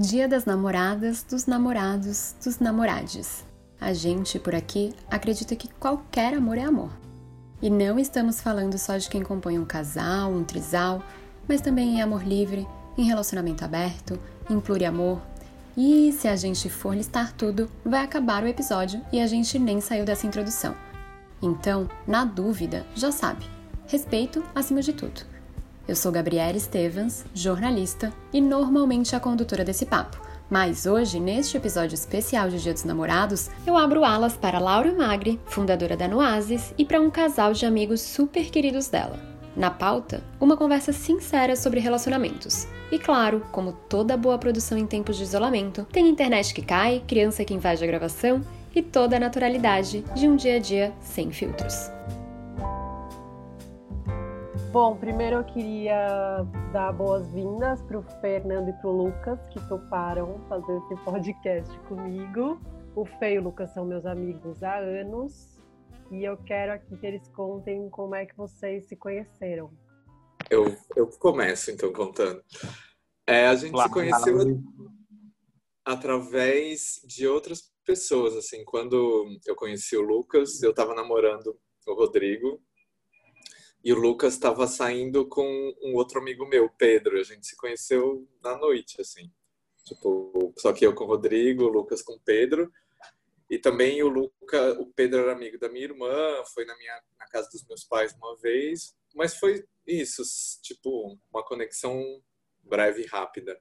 Dia das namoradas, dos namorados, dos namorades. A gente por aqui acredita que qualquer amor é amor. E não estamos falando só de quem compõe um casal, um trisal, mas também em amor livre, em relacionamento aberto, em pluriamor. E se a gente for listar tudo, vai acabar o episódio e a gente nem saiu dessa introdução. Então, na dúvida, já sabe, respeito acima de tudo. Eu sou Gabriela Stevens, jornalista e normalmente a condutora desse papo. Mas hoje, neste episódio especial de Dia dos Namorados, eu abro alas para Laura Magri, fundadora da Noasis, e para um casal de amigos super queridos dela. Na pauta, uma conversa sincera sobre relacionamentos. E claro, como toda boa produção em tempos de isolamento, tem internet que cai, criança que invade a gravação e toda a naturalidade de um dia a dia sem filtros. Bom, primeiro eu queria dar boas-vindas para o Fernando e para o Lucas, que toparam fazer esse podcast comigo. O Fê e o Lucas são meus amigos há anos e eu quero aqui que eles contem como é que vocês se conheceram. Eu, eu começo então contando. É, a gente claro. se conheceu através de outras pessoas, assim. Quando eu conheci o Lucas, eu estava namorando o Rodrigo e o Lucas estava saindo com um outro amigo meu, Pedro. A gente se conheceu na noite, assim. Tipo, só que eu com o Rodrigo, o Lucas com o Pedro. E também o Luca, o Pedro era amigo da minha irmã, foi na minha na casa dos meus pais uma vez, mas foi isso, tipo, uma conexão breve e rápida.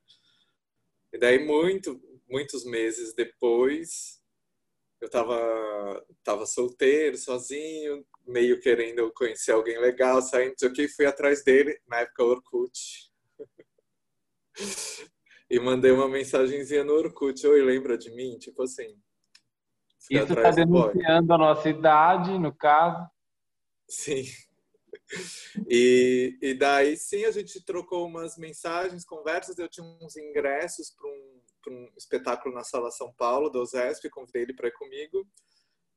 E daí muito, muitos meses depois, eu tava tava solteiro, sozinho, meio querendo conhecer alguém legal, saindo, sei o que, fui atrás dele, na época Orkut. e mandei uma mensagenzinha no Orkut, oi, lembra de mim? Tipo assim. Isso está denunciando a nossa idade, no caso. Sim. E, e daí sim a gente trocou umas mensagens, conversas. Eu tinha uns ingressos para um, um espetáculo na Sala São Paulo, do OSESP, convidei ele para ir comigo.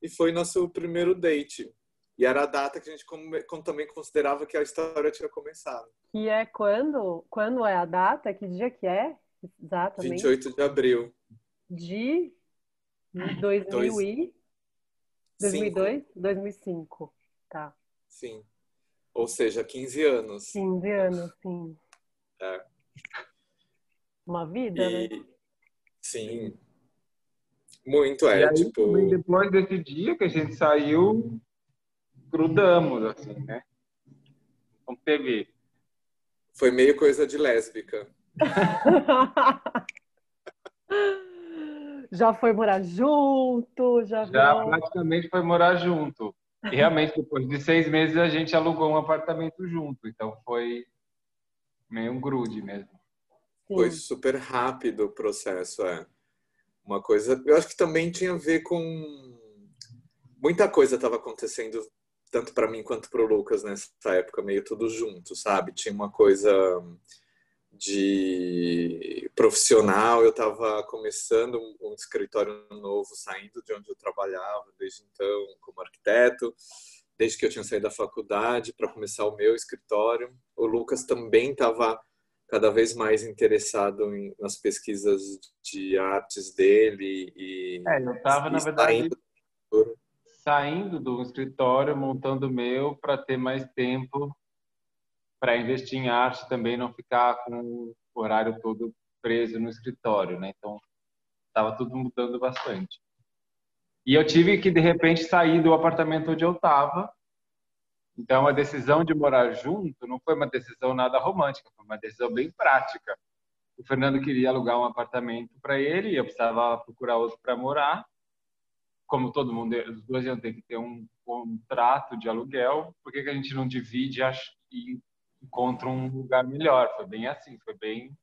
E foi nosso primeiro date. E era a data que a gente também considerava que a história tinha começado. E é quando? Quando é a data? Que dia que é? Exatamente. 28 de abril. De 2000 e... 2002? 2005. Tá. Sim. Ou seja, 15 anos. 15 anos, sim. É. Uma vida, e... né? Sim. Muito, é. E aí, tipo... depois desse dia que a gente saiu, grudamos, assim, né? Como TV. Foi meio coisa de lésbica. já foi morar junto, já, já praticamente foi morar junto. E realmente, depois de seis meses, a gente alugou um apartamento junto. Então foi meio um grude mesmo. Sim. Foi super rápido o processo, é. Uma coisa. Eu acho que também tinha a ver com. Muita coisa estava acontecendo tanto para mim quanto para o Lucas nessa época, meio tudo junto, sabe? Tinha uma coisa de profissional, eu estava começando um, escritório novo, saindo de onde eu trabalhava desde então como arquiteto, desde que eu tinha saído da faculdade para começar o meu escritório. O Lucas também estava cada vez mais interessado em, nas pesquisas de artes dele e é, eu estava na verdade saindo do escritório, montando o meu para ter mais tempo para investir em arte também, não ficar com o horário todo preso no escritório, né? Então, estava tudo mudando bastante. E eu tive que, de repente, sair do apartamento onde eu estava. Então, a decisão de morar junto não foi uma decisão nada romântica, foi uma decisão bem prática. O Fernando queria alugar um apartamento para ele, eu precisava procurar outro para morar como todo mundo, os dois iam ter que ter um contrato de aluguel, por que, que a gente não divide e encontra um lugar melhor? Foi bem assim, foi bem,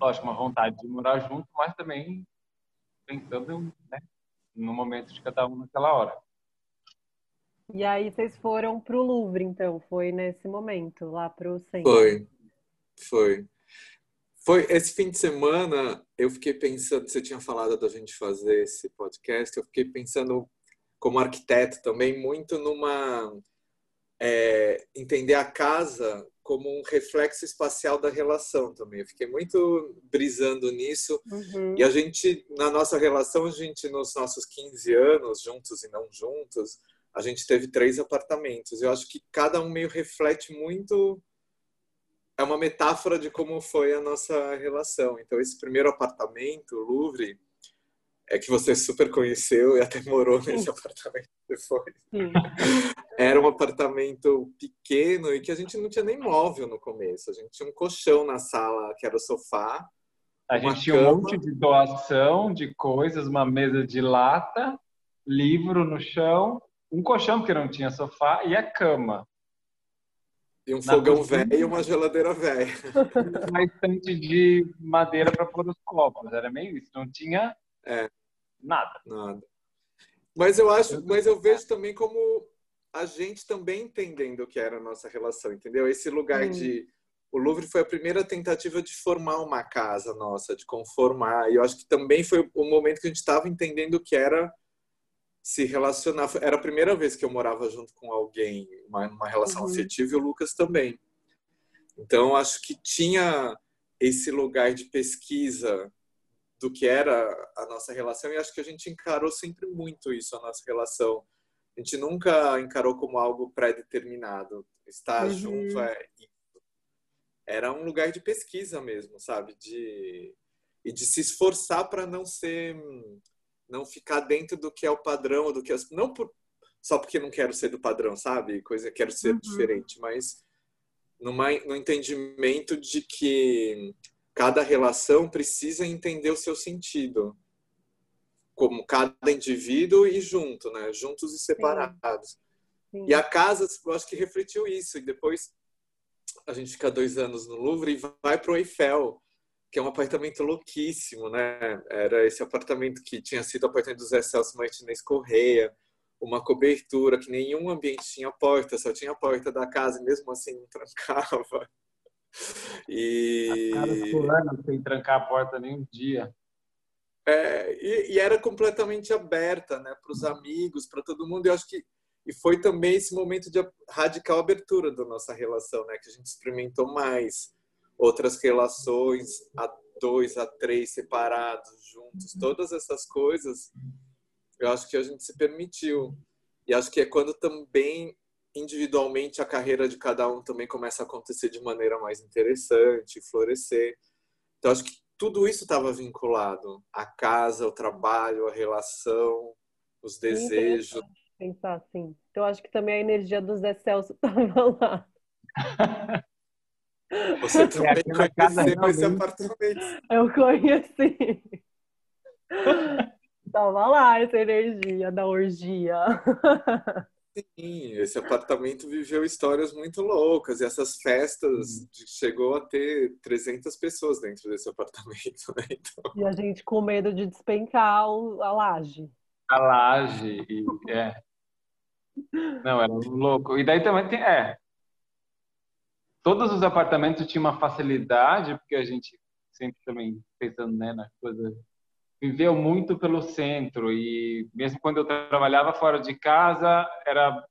lógico, uma vontade de morar junto, mas também pensando né, no momento de cada um naquela hora. E aí vocês foram para o Louvre, então? Foi nesse momento, lá para o centro? Foi, foi. Foi esse fim de semana, eu fiquei pensando, você tinha falado da gente fazer esse podcast, eu fiquei pensando como arquiteto também muito numa é, entender a casa como um reflexo espacial da relação também. Eu fiquei muito brisando nisso. Uhum. E a gente, na nossa relação, a gente, nos nossos 15 anos, juntos e não juntos, a gente teve três apartamentos. Eu acho que cada um meio reflete muito. É uma metáfora de como foi a nossa relação. Então, esse primeiro apartamento, o Louvre, é que você super conheceu e até morou nesse apartamento depois. Era um apartamento pequeno e que a gente não tinha nem móvel no começo. A gente tinha um colchão na sala, que era o sofá. A gente tinha um monte de doação de coisas, uma mesa de lata, livro no chão, um colchão porque não tinha sofá e a cama. E um fogão velho e uma geladeira velha. Uma estante de madeira para pôr os copos. Era meio isso. Não tinha é. Nada. Nada. Mas eu acho, mas eu vejo também como a gente também entendendo o que era a nossa relação, entendeu? Esse lugar hum. de o Louvre foi a primeira tentativa de formar uma casa nossa, de conformar. E eu acho que também foi o momento que a gente estava entendendo o que era se relacionar. Era a primeira vez que eu morava junto com alguém, uma, uma relação uhum. afetiva, e o Lucas também. Então, acho que tinha esse lugar de pesquisa do que era a nossa relação e acho que a gente encarou sempre muito isso a nossa relação a gente nunca encarou como algo pré-determinado estar uhum. junto é era um lugar de pesquisa mesmo sabe de e de se esforçar para não ser não ficar dentro do que é o padrão do que as, não por, só porque não quero ser do padrão sabe coisa quero ser uhum. diferente mas numa, no entendimento de que cada relação precisa entender o seu sentido, como cada indivíduo e junto, né? Juntos e separados. Sim. Sim. E a casa, eu acho que refletiu isso. E depois a gente fica dois anos no Louvre e vai para o Eiffel, que é um apartamento louquíssimo, né? Era esse apartamento que tinha sido o apartamento do Zé Celso Martinez Correia, uma cobertura que nenhum ambiente tinha porta, só tinha a porta da casa, e mesmo assim não trancava. E. Caras sem trancar a porta nem um dia. É, e, e, era completamente aberta, né, para os amigos, para todo mundo. Eu acho que e foi também esse momento de radical abertura da nossa relação, né, que a gente experimentou mais outras relações a dois, a três, separados, juntos, todas essas coisas. Eu acho que a gente se permitiu. E acho que é quando também individualmente a carreira de cada um também começa a acontecer de maneira mais interessante, florescer. Então acho que tudo isso estava vinculado a casa, o trabalho, a relação, os desejos. Pensar assim. Então acho que também a energia do Zé Celso estava lá. Você também é, conheceu esse apartamento. Eu conheci. Tava lá essa energia da orgia. Sim, esse apartamento viveu histórias muito loucas. E essas festas hum. chegou a ter 300 pessoas dentro desse apartamento. Né? Então... E a gente com medo de despencar a laje. A laje, e, é. Não, era louco. E daí também tem. É. Todos os apartamentos tinham uma facilidade, porque a gente sempre também pensando né, na coisa viveu muito pelo centro e mesmo quando eu trabalhava fora de casa era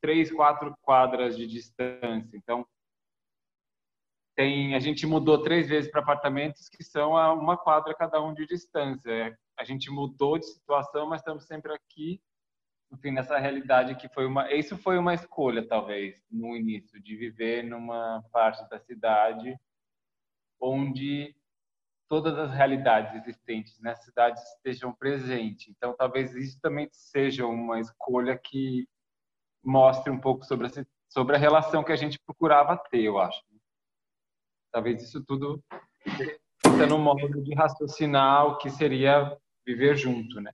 três, quatro quadras de distância. Então tem a gente mudou três vezes para apartamentos que são a uma quadra cada um de distância. A gente mudou de situação, mas estamos sempre aqui, enfim, nessa realidade que foi uma isso foi uma escolha talvez no início de viver numa parte da cidade onde todas as realidades existentes na cidade estejam presentes. Então, talvez isso também seja uma escolha que mostre um pouco sobre a, sobre a relação que a gente procurava ter, eu acho. Talvez isso tudo está no modo de raciocinar o que seria viver junto, né?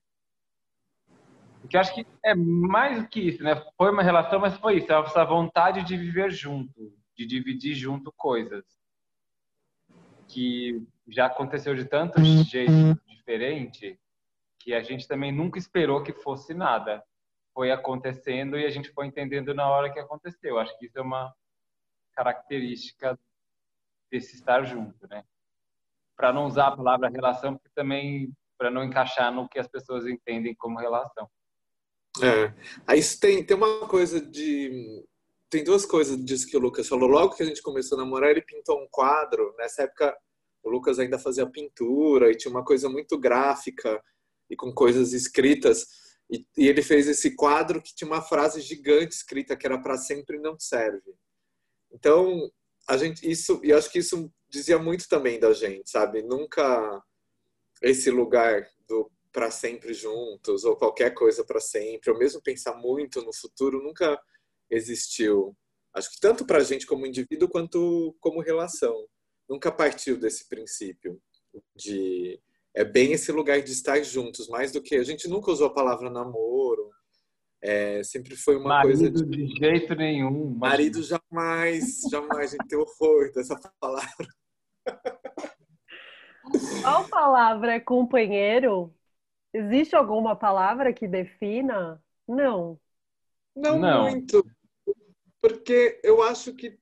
Porque acho que é mais do que isso, né? Foi uma relação, mas foi isso, essa vontade de viver junto, de dividir junto coisas que já aconteceu de tantos uhum. jeitos diferentes que a gente também nunca esperou que fosse nada. Foi acontecendo e a gente foi entendendo na hora que aconteceu. Acho que isso é uma característica desse estar junto, né? Para não usar a palavra relação, porque também para não encaixar no que as pessoas entendem como relação. É. Aí tem, tem uma coisa de tem duas coisas disso que o Lucas falou. Logo que a gente começou a namorar, ele pintou um quadro. Nessa época, o Lucas ainda fazia pintura e tinha uma coisa muito gráfica e com coisas escritas. E, e ele fez esse quadro que tinha uma frase gigante escrita que era para sempre não serve. Então, a gente isso, e acho que isso dizia muito também da gente, sabe? Nunca esse lugar do para sempre juntos ou qualquer coisa para sempre, ou mesmo pensar muito no futuro, nunca existiu. Acho que tanto para a gente como indivíduo quanto como relação. Nunca partiu desse princípio de é bem esse lugar de estar juntos, mais do que a gente nunca usou a palavra namoro. É, sempre foi uma marido coisa de... de jeito nenhum. Marido jamais, jamais, a gente tem horror dessa palavra. Qual palavra é companheiro? Existe alguma palavra que defina? Não. Não, Não. muito. Porque eu acho que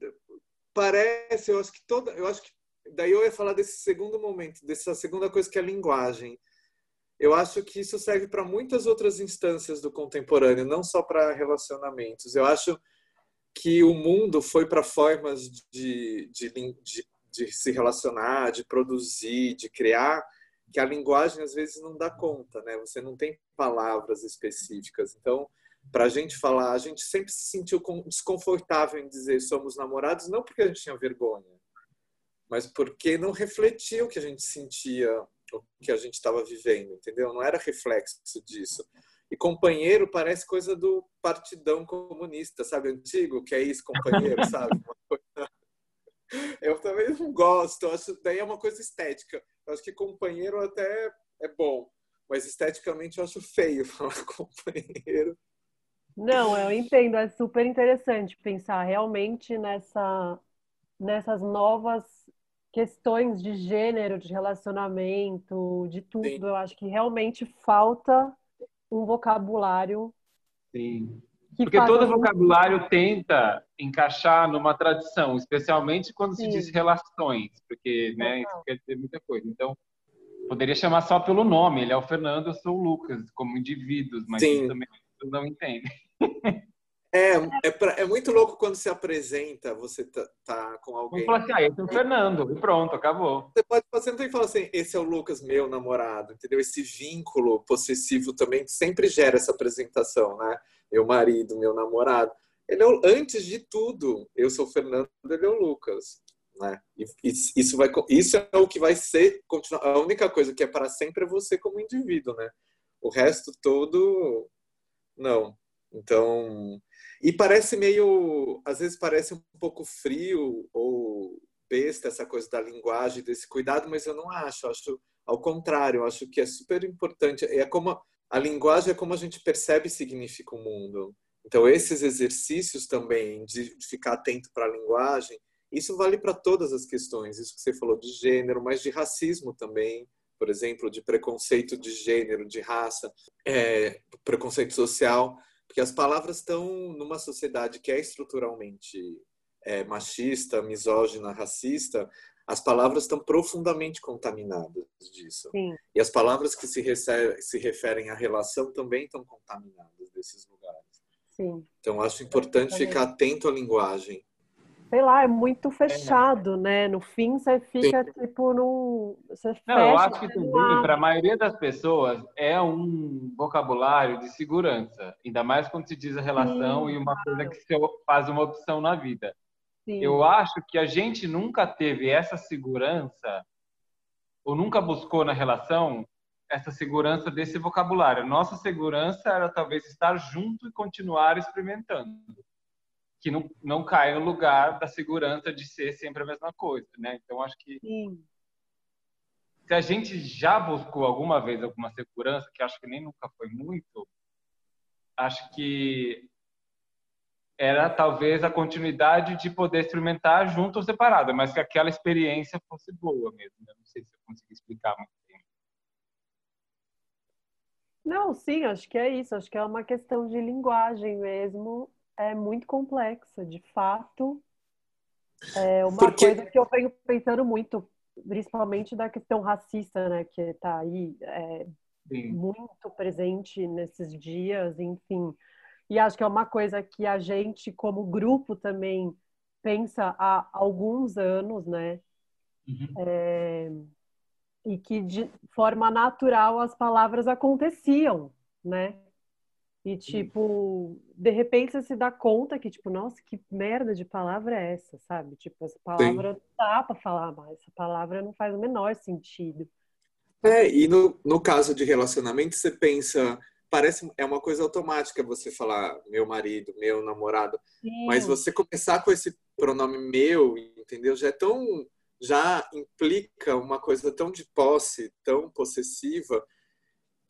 parece, eu acho que toda, eu acho que daí eu ia falar desse segundo momento, dessa segunda coisa que é a linguagem. Eu acho que isso serve para muitas outras instâncias do contemporâneo, não só para relacionamentos. Eu acho que o mundo foi para formas de, de, de, de, se relacionar, de produzir, de criar, que a linguagem às vezes não dá conta, né? Você não tem palavras específicas. Então, para a gente falar, a gente sempre se sentiu desconfortável em dizer somos namorados, não porque a gente tinha vergonha, mas porque não refletia o que a gente sentia, o que a gente estava vivendo, entendeu? Não era reflexo disso. E companheiro parece coisa do partidão comunista, sabe? Antigo, que é isso, companheiro, sabe? Eu também não gosto. Acho daí é uma coisa estética. Eu acho que companheiro até é bom, mas esteticamente eu acho feio falar companheiro. Não, eu entendo, é super interessante pensar realmente nessa, nessas novas questões de gênero, de relacionamento, de tudo. Sim. Eu acho que realmente falta um vocabulário. Sim. Porque todo vocabulário tenta encaixar numa tradição, especialmente quando Sim. se diz relações, porque né, isso quer dizer muita coisa. Então, poderia chamar só pelo nome. Ele é o Fernando, eu sou o Lucas, como indivíduos, mas Sim. também não entendem. É, é, pra, é, muito louco quando se apresenta, você tá, tá com alguém. Vamos falar assim, ah, esse é o Fernando, e pronto, acabou. Você pode fazer e falar assim, esse é o Lucas, meu namorado, entendeu? Esse vínculo possessivo também sempre gera essa apresentação, né? Meu marido, meu namorado. Ele é o, antes de tudo, eu sou o Fernando, ele é o Lucas. Né? E, isso, vai, isso é o que vai ser, continuar, a única coisa que é para sempre é você como indivíduo, né? O resto todo, não. Então, e parece meio, às vezes parece um pouco frio ou besta essa coisa da linguagem, desse cuidado, mas eu não acho, eu acho ao contrário, eu acho que é super importante. É como a linguagem é como a gente percebe e significa o mundo. Então, esses exercícios também de ficar atento para a linguagem, isso vale para todas as questões. Isso que você falou de gênero, mas de racismo também, por exemplo, de preconceito de gênero, de raça, é, preconceito social. Porque as palavras estão numa sociedade que é estruturalmente é, machista, misógina, racista, as palavras estão profundamente contaminadas disso. Sim. E as palavras que se, recebe, se referem à relação também estão contaminadas desses lugares. Sim. Então, acho importante ficar atento à linguagem sei lá, é muito fechado, é. né? No fim, você fica Sim. tipo num. Você Não, eu acho que também, para a maioria das pessoas, é um vocabulário de segurança, ainda mais quando se diz a relação Sim. e uma coisa que você faz uma opção na vida. Sim. Eu acho que a gente nunca teve essa segurança, ou nunca buscou na relação essa segurança desse vocabulário. Nossa segurança era talvez estar junto e continuar experimentando que não, não cai no lugar da segurança de ser sempre a mesma coisa, né? Então acho que Sim. se a gente já buscou alguma vez alguma segurança, que acho que nem nunca foi muito, acho que era talvez a continuidade de poder experimentar junto ou separado, mas que aquela experiência fosse boa mesmo. Né? Não sei se eu consegui explicar muito bem. Não, sim, acho que é isso. Acho que é uma questão de linguagem mesmo é muito complexa, de fato. É uma Porque... coisa que eu venho pensando muito, principalmente da questão racista, né, que está aí é, muito presente nesses dias, enfim. E acho que é uma coisa que a gente, como grupo, também pensa há alguns anos, né? Uhum. É... E que de forma natural as palavras aconteciam, né? E, tipo, de repente você se dá conta que, tipo, nossa, que merda de palavra é essa, sabe? Tipo, essa palavra Sim. não dá pra falar mais, essa palavra não faz o menor sentido. É, e no, no caso de relacionamento, você pensa, parece, é uma coisa automática você falar meu marido, meu namorado, Sim. mas você começar com esse pronome meu, entendeu? Já é tão, já implica uma coisa tão de posse, tão possessiva,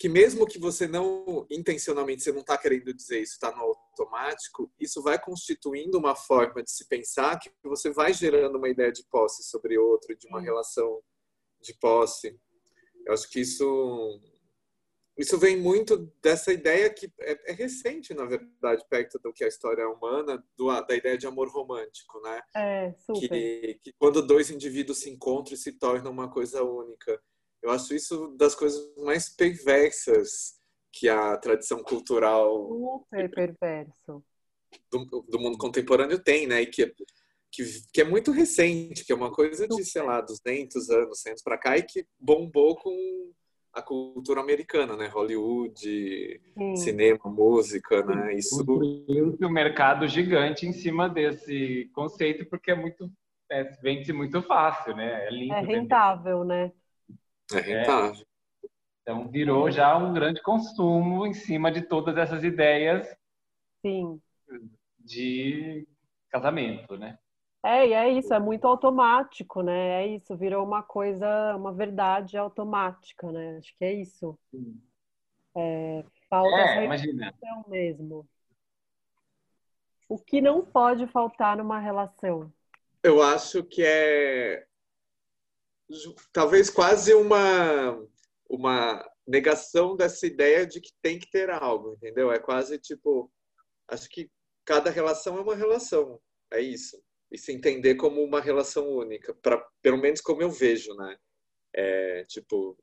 que mesmo que você não intencionalmente você não está querendo dizer isso, está no automático, isso vai constituindo uma forma de se pensar que você vai gerando uma ideia de posse sobre outro, de uma relação de posse. Eu acho que isso isso vem muito dessa ideia que é, é, recente, na verdade, perto do que a história é humana, do, da ideia de amor romântico, né? É, super. Que, que quando dois indivíduos se encontram e se tornam uma coisa única. Eu acho isso das coisas mais perversas que a tradição cultural super perverso do, do mundo contemporâneo tem, né? E que, que, que, é muito recente, que é uma coisa de, sei lá, 200 anos, 100 para cá e que bombou com a cultura americana, né? Hollywood, Sim. cinema, música, né? Isso um mercado gigante em cima desse conceito porque é muito é, vende muito fácil, né? É, lindo, é rentável, né? É rentável. É. Então virou já um grande consumo em cima de todas essas ideias Sim. de casamento, né? É, e é isso, é muito automático, né? É isso, virou uma coisa, uma verdade automática, né? Acho que é isso. É, falta é, imagina. mesmo. O que não pode faltar numa relação? Eu acho que é talvez quase uma, uma negação dessa ideia de que tem que ter algo, entendeu? É quase tipo, acho que cada relação é uma relação, é isso. E se entender como uma relação única, para pelo menos como eu vejo, né? É, tipo,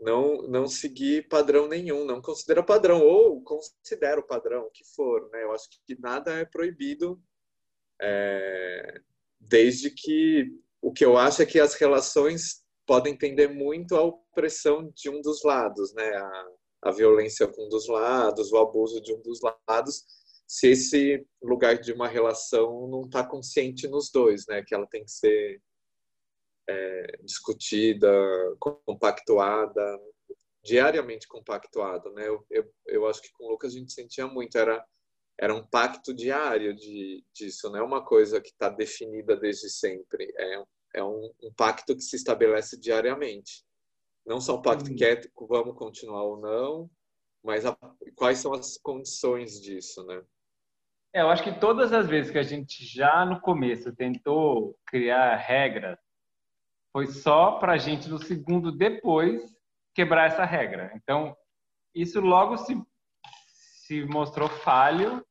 não não seguir padrão nenhum, não considera padrão ou considera o padrão, que for, né? Eu acho que nada é proibido, é, desde que o que eu acho é que as relações podem tender muito à opressão de um dos lados, né? A, a violência com um dos lados, o abuso de um dos lados, se esse lugar de uma relação não está consciente nos dois, né? Que ela tem que ser é, discutida, compactuada, diariamente compactuada, né? Eu, eu, eu acho que com o Lucas a gente sentia muito, era era um pacto diário de, disso, não é uma coisa que está definida desde sempre. É, é um, um, pacto que se estabelece diariamente. Não só um pacto que é vamos continuar ou não, mas a, quais são as condições disso, né? É, eu acho que todas as vezes que a gente já no começo tentou criar regras, foi só para a gente no segundo depois quebrar essa regra. Então, isso logo se, se mostrou falho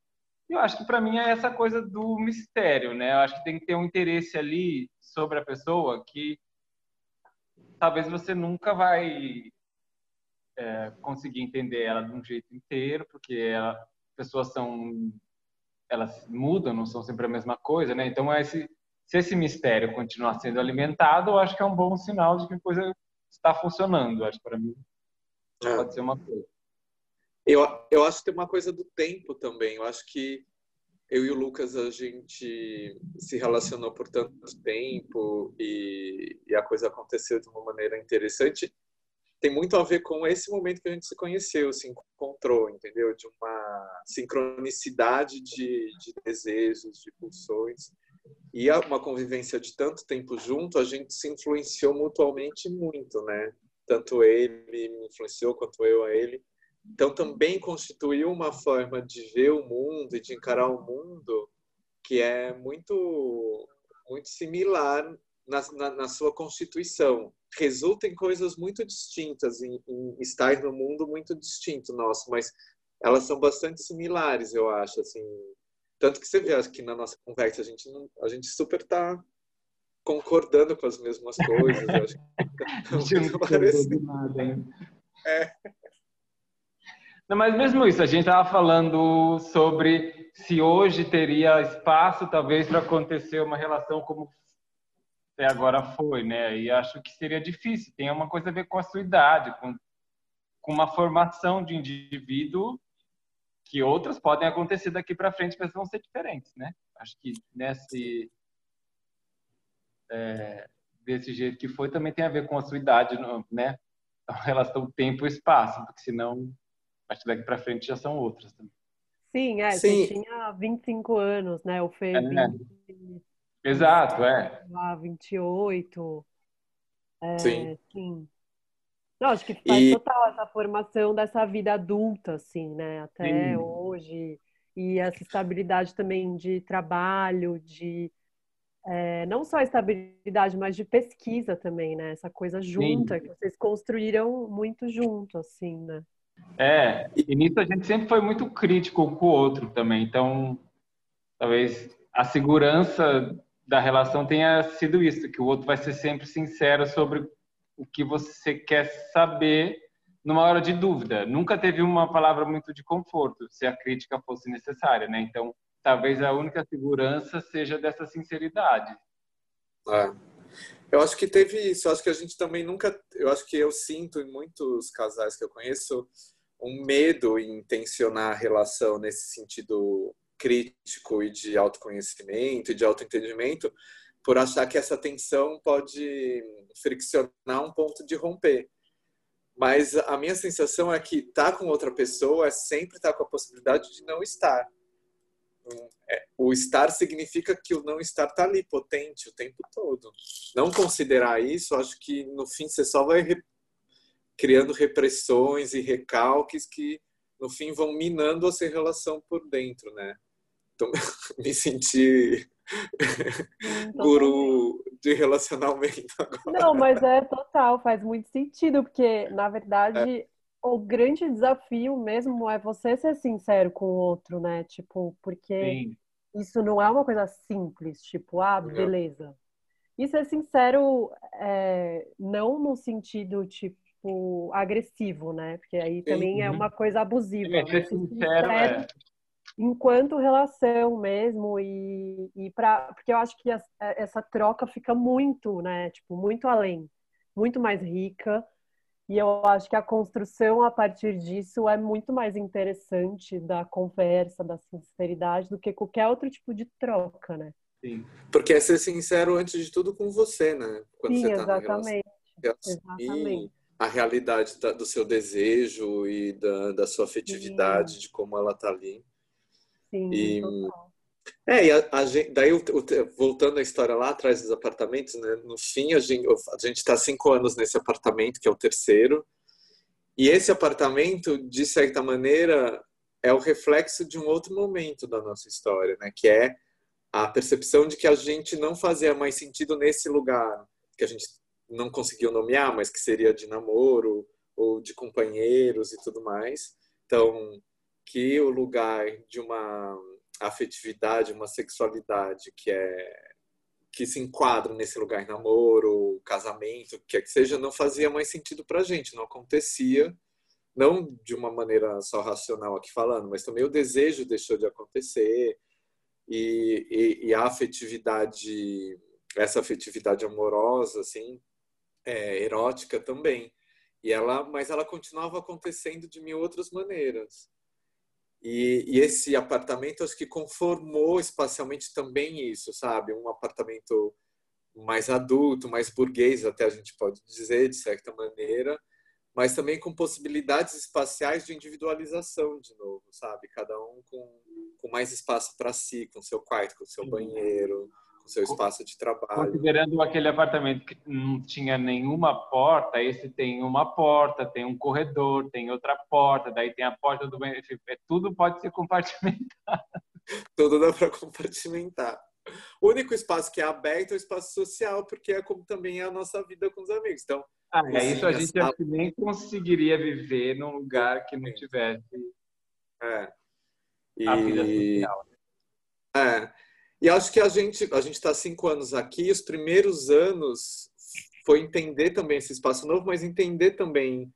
eu acho que para mim é essa coisa do mistério, né? Eu acho que tem que ter um interesse ali sobre a pessoa que talvez você nunca vai é, conseguir entender ela de um jeito inteiro, porque ela, pessoas são elas mudam, não são sempre a mesma coisa, né? Então esse, se esse mistério continuar sendo alimentado, eu acho que é um bom sinal de que a coisa está funcionando. Eu acho para mim é. pode ser uma coisa. Eu, eu acho que tem uma coisa do tempo também. Eu acho que eu e o Lucas, a gente se relacionou por tanto tempo e, e, a coisa aconteceu de uma maneira interessante. Tem muito a ver com esse momento que a gente se conheceu, se encontrou, entendeu? De uma sincronicidade de, de desejos, de pulsões. E uma convivência de tanto tempo junto, a gente se influenciou mutuamente muito, né? Tanto ele me influenciou quanto eu a ele. Então, também constituiu uma forma de ver o mundo e de encarar o mundo que é muito, muito similar na, na, na sua constituição. Resulta em coisas muito distintas, em, em, estar no mundo muito distinto nosso, mas elas são bastante similares, eu acho. Assim. Tanto que você vê acho que na nossa conversa a gente, não, a gente super está concordando com as mesmas coisas. Acho que tá muito parecido. Nada, hein? É. Não, mas mesmo isso, a gente estava falando sobre se hoje teria espaço, talvez, para acontecer uma relação como até agora foi, né? E acho que seria difícil. Tem uma coisa a ver com a sua idade, com, com uma formação de indivíduo que outras podem acontecer daqui para frente, mas vão ser diferentes, né? Acho que nesse é, desse jeito que foi também tem a ver com a sua idade, né? A relação tempo e espaço, porque senão acho que daqui para frente já são outras também. Sim, é, Sim. você tinha 25 anos, né? O Fê, é, 20... Exato, é. Lá, 28. É, sim. sim. Não, acho que faz e... total essa formação dessa vida adulta, assim, né? Até sim. hoje. E essa estabilidade também de trabalho, de é, não só estabilidade, mas de pesquisa também, né? Essa coisa junta, sim. que vocês construíram muito junto, assim, né? É, e nisso a gente sempre foi muito crítico com o outro também. Então, talvez a segurança da relação tenha sido isso, que o outro vai ser sempre sincero sobre o que você quer saber numa hora de dúvida. Nunca teve uma palavra muito de conforto, se a crítica fosse necessária, né? Então, talvez a única segurança seja dessa sinceridade. É. Eu acho que teve isso. Eu acho que a gente também nunca. Eu acho que eu sinto em muitos casais que eu conheço um medo em tensionar a relação nesse sentido crítico e de autoconhecimento e de autoentendimento, por achar que essa tensão pode friccionar um ponto de romper. Mas a minha sensação é que estar tá com outra pessoa é sempre estar tá com a possibilidade de não estar. É, o estar significa que o não estar está ali, potente, o tempo todo. Não considerar isso, acho que no fim você só vai re... criando repressões e recalques que no fim vão minando a sua relação por dentro, né? Então, me senti guru de relacionamento agora. Não, mas é total, faz muito sentido, porque na verdade é o grande desafio mesmo é você ser sincero com o outro, né? Tipo, porque Sim. isso não é uma coisa simples, tipo, ah, beleza. E ser sincero é, não no sentido, tipo, agressivo, né? Porque aí também é uma coisa abusiva. É, ser sincero, é. enquanto relação mesmo e, e para porque eu acho que essa troca fica muito, né? Tipo, muito além, muito mais rica e eu acho que a construção a partir disso é muito mais interessante da conversa, da sinceridade, do que qualquer outro tipo de troca, né? Sim. Porque é ser sincero antes de tudo com você, né? Quando Sim, você tá exatamente. exatamente. A realidade da, do seu desejo e da, da sua afetividade, Sim. de como ela tá ali. Sim, e, total. É, e a, a gente, daí voltando à história lá atrás dos apartamentos, né? No fim a gente está cinco anos nesse apartamento que é o terceiro e esse apartamento de certa maneira é o reflexo de um outro momento da nossa história, né? Que é a percepção de que a gente não fazia mais sentido nesse lugar que a gente não conseguiu nomear, mas que seria de namoro ou de companheiros e tudo mais. Então, que o lugar de uma afetividade, uma sexualidade que é que se enquadra nesse lugar namoro, casamento, que é que seja, não fazia mais sentido para a gente, não acontecia, não de uma maneira só racional aqui falando, mas também o desejo deixou de acontecer e, e, e a afetividade, essa afetividade amorosa, assim, é, erótica também. E ela, mas ela continuava acontecendo de mil outras maneiras. E, e, esse apartamento acho que conformou espacialmente também isso, sabe? Um apartamento mais adulto, mais burguês, até a gente pode dizer, de certa maneira, mas também com possibilidades espaciais de individualização, de novo, sabe? Cada um com, com mais espaço para si, com seu quarto, com seu banheiro, seu espaço de trabalho. Considerando aquele apartamento que não tinha nenhuma porta, esse tem uma porta, tem um corredor, tem outra porta, daí tem a porta do banheiro, é, tudo pode ser compartimentado. tudo dá para compartimentar. O único espaço que é aberto é o espaço social, porque é como também é a nossa vida com os amigos. Então, ah, é isso a gente nem conseguiria viver num lugar que não tivesse é. E... a vida social. É. E acho que a gente a gente está cinco anos aqui. Os primeiros anos foi entender também esse espaço novo, mas entender também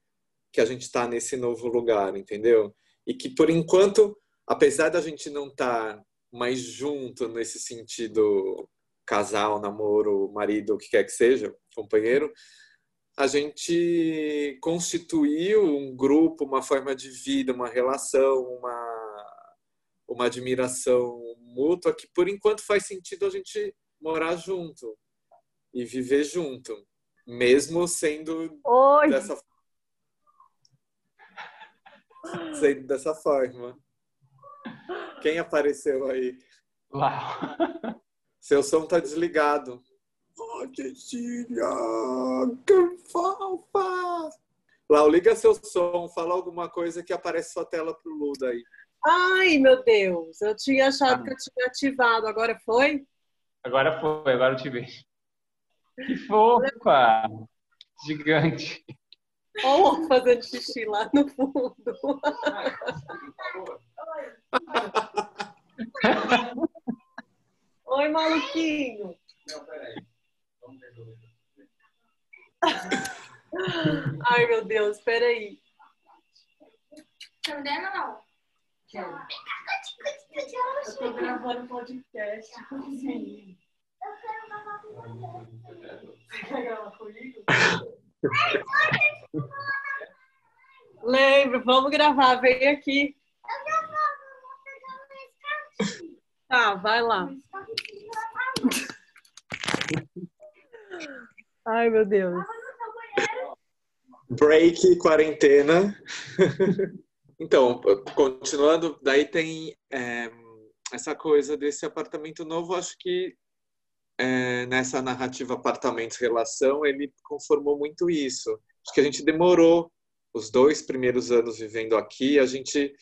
que a gente está nesse novo lugar, entendeu? e que por enquanto, apesar da gente não estar tá mais junto nesse sentido casal, namoro, marido, o que quer que seja, companheiro, a gente constituiu um grupo, uma forma de vida, uma relação, uma, uma admiração mútua que por enquanto faz sentido a gente morar junto e viver junto, mesmo sendo Oi. dessa sendo dessa forma. Quem apareceu aí? Uau. Seu som tá desligado. Oh, Cecília, que fofa! Lau, liga seu som, fala alguma coisa que aparece sua tela pro Luda aí. Ai, meu Deus, eu tinha achado ah. que eu tinha ativado, agora foi? Agora foi, agora eu te vejo. Que fofa! Gigante. Olha o fazendo xixi lá no fundo. Oi, maluquinho. Não, peraí. Vamos resolver. Ai, meu Deus, peraí. Tá me dando não? Eu tô gravando podcast com. Eu quero gravar com você. quer gravar comigo? Lembro, vamos gravar, vem aqui. Eu já vou, vou pegar uma Tá, vai lá. Ai, meu Deus. Break, quarentena. então, continuando, daí tem é, essa coisa desse apartamento novo, acho que é, nessa narrativa apartamentos-relação, ele conformou muito isso. Acho que a gente demorou os dois primeiros anos vivendo aqui, a gente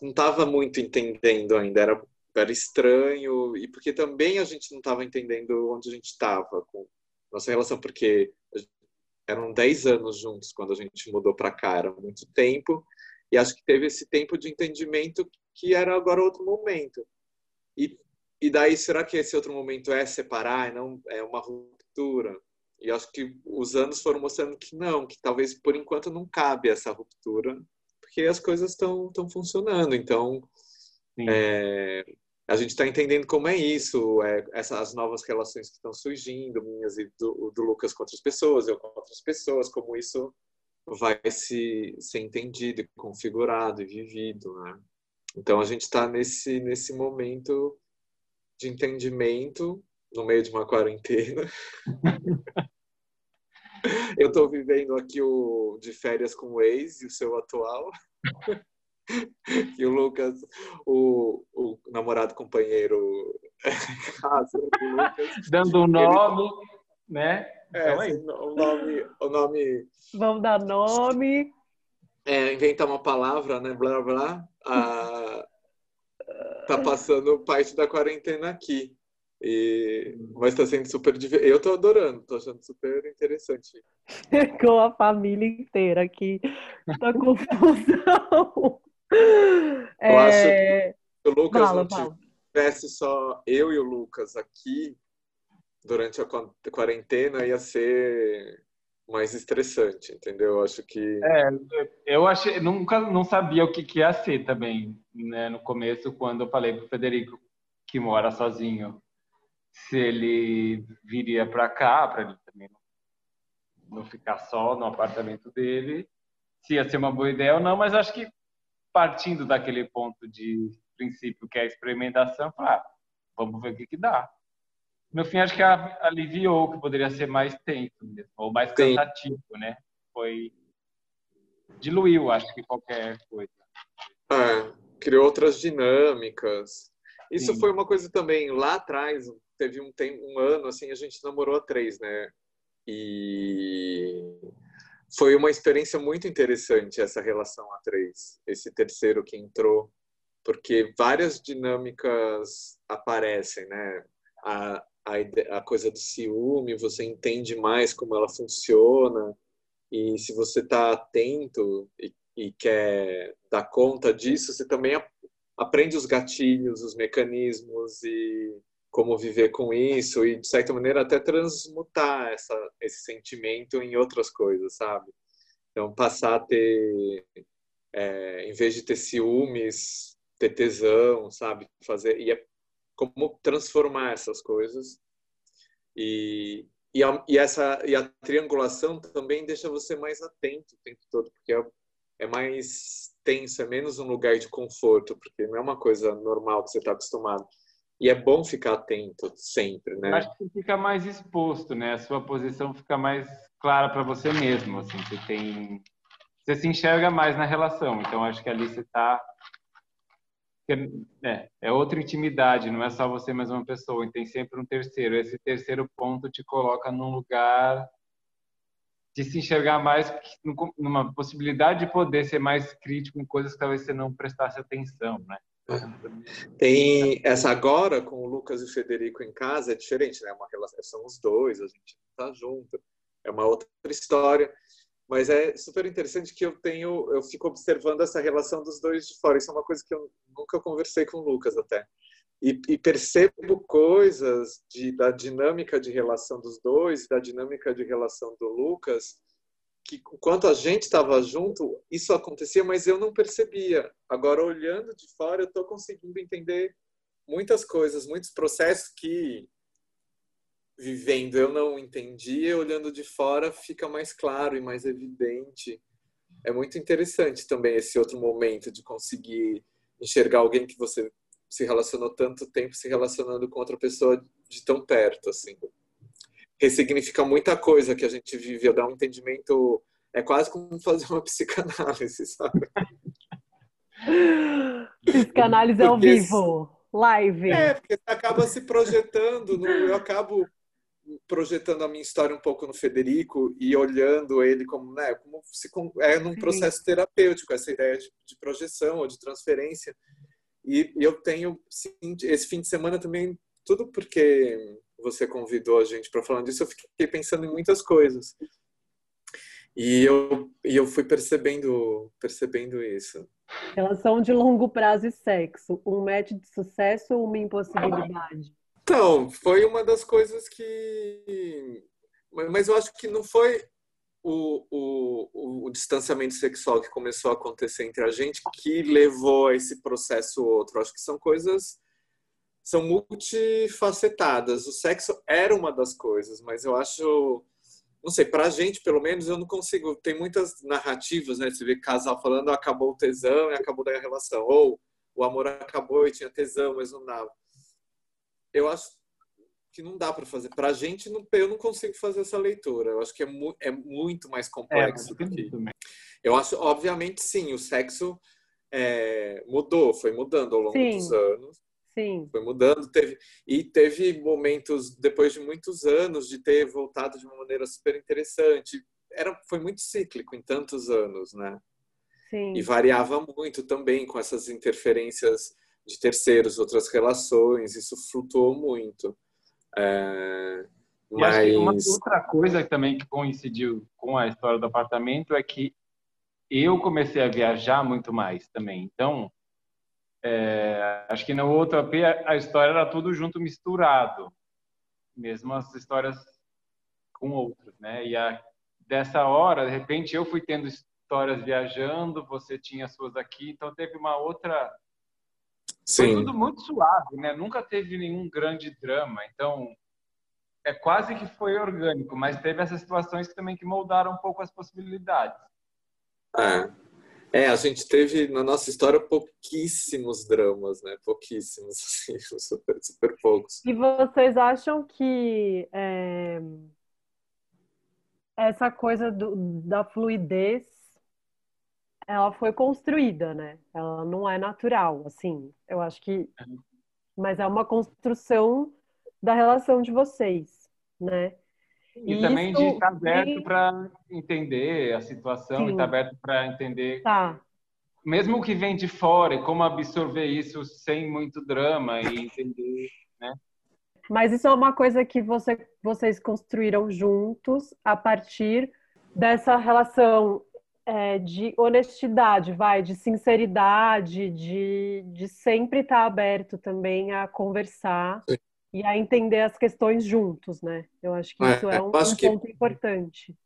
não estava muito entendendo ainda, era, era estranho, e porque também a gente não estava entendendo onde a gente estava com nossa relação, porque eram 10 anos juntos quando a gente mudou para cá, era muito tempo, e acho que teve esse tempo de entendimento que era agora outro momento. E e daí, será que esse outro momento é separar, não é uma ruptura? E acho que os anos foram mostrando que não, que talvez por enquanto não cabe essa ruptura, porque as coisas estão funcionando. Então, é, a gente está entendendo como é isso, é, essas novas relações que estão surgindo, minhas e do, do Lucas com outras pessoas, eu com outras pessoas, como isso vai se ser entendido, configurado e vivido, né? Então a gente está nesse nesse momento de entendimento no meio de uma quarentena. Eu estou vivendo aqui o de férias com o ex e o seu atual. E o Lucas, o, o namorado companheiro Dando o um nome, ele... né? É, então é o nome, o nome. Vamos dar nome. É, inventar uma palavra, né? Blá blá. Ah, tá passando parte da quarentena aqui. E... Mas tá sendo super divertido. Eu tô adorando, tô achando super interessante. Com a família inteira aqui. Tá confusão. Eu é... acho que se o Lucas fala, não fala. tivesse só eu e o Lucas aqui durante a quarentena, ia ser mais estressante, entendeu? Eu acho que. É, eu achei, nunca não sabia o que, que ia ser também, né? No começo, quando eu falei pro Federico que mora sozinho, se ele viria para cá, para ele também não ficar só no apartamento dele, se ia ser uma boa ideia ou não, mas acho que partindo daquele ponto de princípio que é a experimentação, ah, vamos ver o que, que dá no fim acho que aliviou que poderia ser mais tenso mesmo, ou mais Sim. cansativo, né? Foi diluiu, acho que qualquer coisa. É, criou outras dinâmicas. Isso Sim. foi uma coisa também lá atrás, teve um tempo, um ano assim, a gente namorou a três, né? E foi uma experiência muito interessante essa relação a três, esse terceiro que entrou, porque várias dinâmicas aparecem, né? A, a, a coisa do ciúme, você entende mais como ela funciona, e se você está atento e, e, quer dar conta disso, você também aprende os gatilhos, os mecanismos e como viver com isso e de certa maneira até transmutar essa, esse sentimento em outras coisas, sabe? Então passar a ter é, em vez de ter ciúmes, ter tesão, sabe? Fazer e é como transformar essas coisas e e a, e essa e a triangulação também deixa você mais atento o tempo todo porque é, é mais tenso, é menos um lugar de conforto, porque não é uma coisa normal que você está acostumado. E é bom ficar atento sempre, né? Acho que fica mais exposto, né? A sua posição fica mais clara para você mesmo, assim, você tem você se enxerga mais na relação. Então acho que ali você está é, é outra intimidade, não é só você mais uma pessoa, e tem sempre um terceiro. Esse terceiro ponto te coloca num lugar de se enxergar mais numa possibilidade de poder ser mais crítico em coisas que talvez você não prestasse atenção, né? Tem essa agora com o Lucas e o Federico em casa é diferente, né? É uma relação, são os dois, a gente tá junto, é uma outra história. Mas é super interessante que eu tenho, eu fico observando essa relação dos dois de fora. Isso é uma coisa que eu nunca conversei com o Lucas até. E, e percebo coisas de, da dinâmica de relação dos dois, da dinâmica de relação do Lucas, que enquanto a gente estava junto, isso acontecia, mas eu não percebia. Agora, olhando de fora, eu estou conseguindo entender muitas coisas, muitos processos que vivendo eu não entendia, olhando de fora fica mais claro e mais evidente. É muito interessante também esse outro momento de conseguir enxergar alguém que você se relacionou tanto tempo se relacionando com outra pessoa de tão perto, assim. Ressignifica muita coisa que a gente vive, dá um entendimento, é quase como fazer uma psicanálise, sabe? Psicanálise ao vivo, live. É, porque você acaba se projetando, no, eu acabo projetando a minha história um pouco no Federico e olhando ele como, né, como se é num processo terapêutico essa ideia de, de projeção ou de transferência. E, e eu tenho sim, esse fim de semana também tudo porque você convidou a gente para falar disso, eu fiquei pensando em muitas coisas. E eu, e eu fui percebendo, percebendo isso. Relação de longo prazo e sexo, um match de sucesso ou uma impossibilidade? Então, foi uma das coisas que. Mas eu acho que não foi o, o, o, distanciamento sexual que começou a acontecer entre a gente que levou a esse processo outro. Acho que são coisas. São multifacetadas. O sexo era uma das coisas, mas eu acho. Não sei, pra gente, pelo menos, eu não consigo. Tem muitas narrativas, né? Você vê casal falando, acabou o tesão e acabou da relação. Ou o amor acabou e tinha tesão, mas não dava eu acho que não dá para fazer. Para a gente, não, eu não consigo fazer essa leitura. Eu acho que é, mu é muito mais complexo. É, que... Eu acho, obviamente, sim, o sexo é, mudou, foi mudando ao longo sim. dos anos. Sim. Foi mudando, teve e teve momentos depois de muitos anos de ter voltado de uma maneira super interessante. Era foi muito cíclico em tantos anos, né? Sim. E variava muito também com essas interferências de terceiros, outras relações, isso flutuou muito. É, mas... uma outra coisa também que coincidiu com a história do apartamento é que eu comecei a viajar muito mais também. Então, é, acho que no outro AP a história era tudo junto, misturado. Mesmo as histórias com outros, né? E a, dessa hora, de repente, eu fui tendo histórias viajando, você tinha as suas aqui, então teve uma outra Sim. Foi tudo muito suave, né? Nunca teve nenhum grande drama. Então, é quase que foi orgânico, mas teve essas situações que também que moldaram um pouco as possibilidades. É. É, a gente teve na nossa história pouquíssimos dramas, né? Pouquíssimos, assim, super, super poucos. E vocês acham que é, essa coisa do, da fluidez ela foi construída, né? Ela não é natural, assim. Eu acho que. Mas é uma construção da relação de vocês, né? E, e também de estar aberto para entender a situação, Sim. e estar aberto para entender. Tá. Mesmo o que vem de fora, e como absorver isso sem muito drama e entender, né? Mas isso é uma coisa que você, vocês construíram juntos a partir dessa relação é, de honestidade, vai, de sinceridade, de, de sempre estar aberto também a conversar Sim. e a entender as questões juntos, né? Eu acho que é, isso é um, um ponto importante.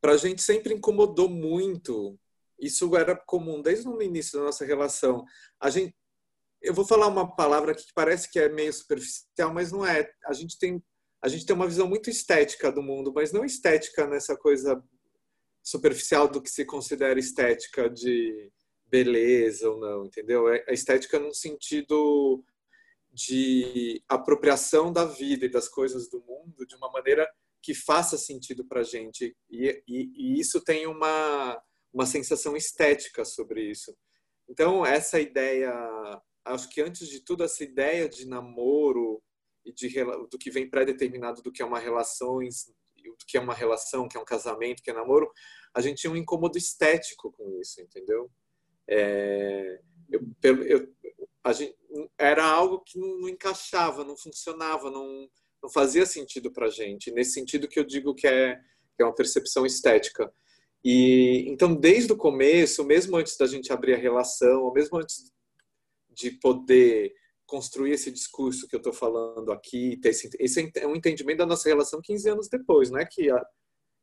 Para a gente sempre incomodou muito isso era comum desde o início da nossa relação. A gente, eu vou falar uma palavra que parece que é meio superficial, mas não é. A gente tem a gente tem uma visão muito estética do mundo, mas não estética nessa coisa superficial do que se considera estética de beleza ou não, entendeu? É a estética num sentido de apropriação da vida e das coisas do mundo de uma maneira que faça sentido para gente. E, e, e, isso tem uma, uma sensação estética sobre isso. Então, essa ideia, acho que antes de tudo, essa ideia de namoro e de, do que vem pré-determinado do que é uma relação, do que é uma relação, que é um casamento, que é namoro, a gente tinha um incômodo estético com isso, entendeu? É, eu, eu, gente, era algo que não, encaixava, não funcionava, não, não fazia sentido para gente. Nesse sentido que eu digo que é, que é uma percepção estética. E então, desde o começo, mesmo antes da gente abrir a relação, ou mesmo antes de poder construir esse discurso que eu estou falando aqui, ter esse, esse é um entendimento da nossa relação 15 anos depois, não é que há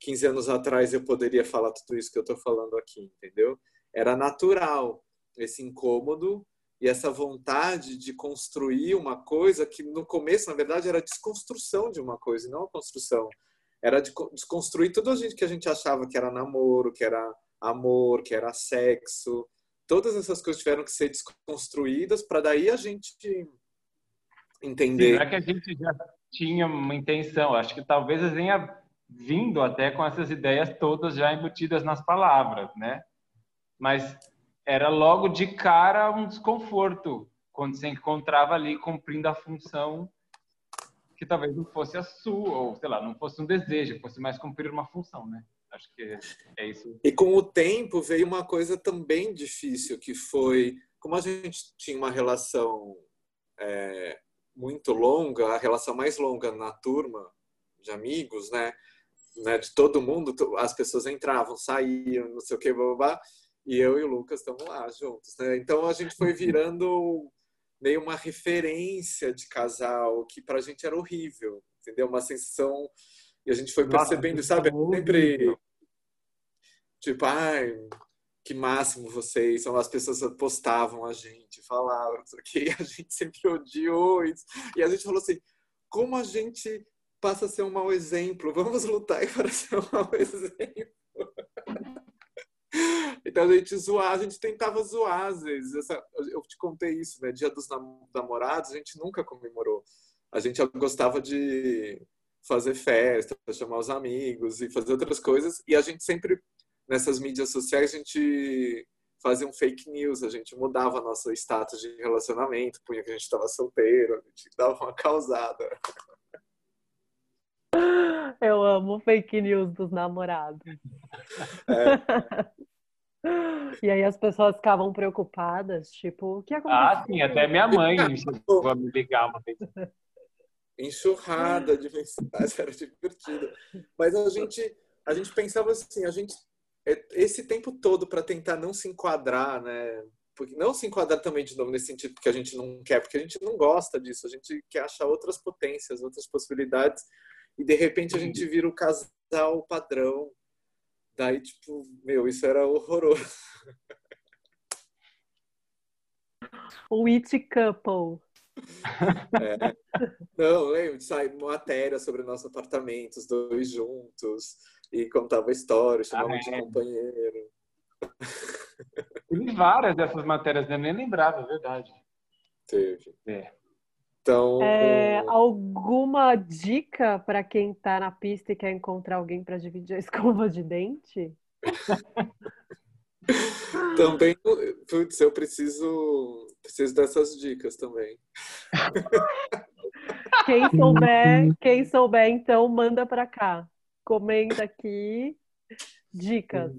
15 anos atrás eu poderia falar tudo isso que eu estou falando aqui, entendeu? Era natural esse incômodo e essa vontade de construir uma coisa que no começo, na verdade, era desconstrução de uma coisa, e não a construção. Era de desconstruir tudo a gente que a gente achava que era namoro, que era amor, que era sexo. Todas essas coisas tiveram que ser desconstruídas para daí a gente entender. Será que a gente já tinha uma intenção? Acho que talvez venha vindo até com essas ideias todas já embutidas nas palavras, né? Mas era logo de cara um desconforto quando se encontrava ali cumprindo a função que talvez não fosse a sua, ou sei lá, não fosse um desejo, fosse mais cumprir uma função, né? Acho que é isso. E com o tempo veio uma coisa também difícil, que foi, como a gente tinha uma relação é, muito longa, a relação mais longa na turma de amigos, né? Né de todo mundo, as pessoas entravam, saíam, não sei o que, blá, blá, blá e eu e o Lucas estamos lá juntos, né? Então a gente foi virando meio uma referência de casal que pra gente era horrível, entendeu? Uma sensação e a gente foi percebendo, Nossa, sabe? Sempre tipo, ai, que máximo vocês, são as pessoas postavam a gente, falavam, que a gente sempre odiou isso. E a gente falou assim, como a gente passa a ser um mau exemplo? Vamos lutar para ser um mau exemplo. Então a gente zoar, a gente tentava zoar às vezes. Essa, eu te contei isso, né? Dia dos namorados, a gente nunca comemorou. A gente gostava de fazer festa, chamar os amigos e fazer outras coisas. E a gente sempre, nessas mídias sociais, a gente fazia um fake news, a gente mudava nosso status de relacionamento, punha que a gente estava solteiro, a gente dava uma causada. Eu amo fake news dos namorados. É. E aí as pessoas ficavam preocupadas, tipo, o que aconteceu? Ah, sim, até minha mãe chegou a me ligar uma vez. Enxurrada de mensagens, era divertido. Mas a gente, a gente pensava assim, a gente é, esse tempo todo para tentar não se enquadrar, né? Porque não se enquadrar também de novo nesse sentido porque a gente não quer, porque a gente não gosta disso, a gente quer achar outras potências, outras possibilidades e de repente a gente vira o casal padrão Daí, tipo, meu, isso era horroroso. O It Couple. É. Não, lembro de sair matéria sobre o nosso apartamento, os dois juntos, e contava história, chamava ah, é. de companheiro. Teve várias dessas matérias, né? eu nem lembrava, é verdade. Teve. É. Então, é, alguma dica para quem está na pista e quer encontrar alguém para dividir a escova de dente? também, putz, eu preciso, preciso dessas dicas também. Quem souber, quem souber, então manda para cá. Comenta aqui dicas.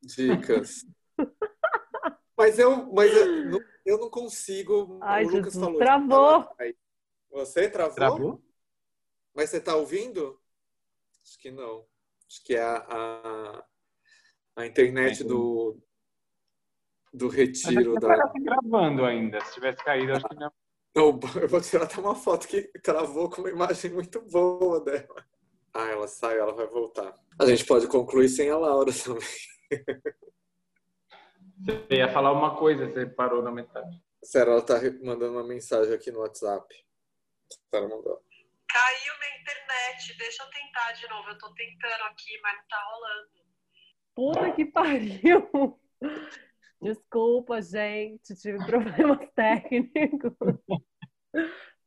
Dicas. Mas eu, mas eu, eu não consigo. Ai, o Lucas Jesus, falou. Travou. Você travou? Travou? Mas você está ouvindo? Acho que não. Acho que é a, a, a internet do, do retiro. da... Tá gravando ainda. Se tivesse caído, acho que não. Não, eu vou tirar até uma foto que travou com uma imagem muito boa dela. Ah, ela saiu, ela vai voltar. A gente pode concluir sem a Laura também. Você ia falar uma coisa, você parou na metade. Sério, ela tá mandando uma mensagem aqui no WhatsApp. Sarah mandou. Caiu minha internet, deixa eu tentar de novo. Eu tô tentando aqui, mas não tá rolando. Puta que pariu! Desculpa, gente, tive problemas técnicos.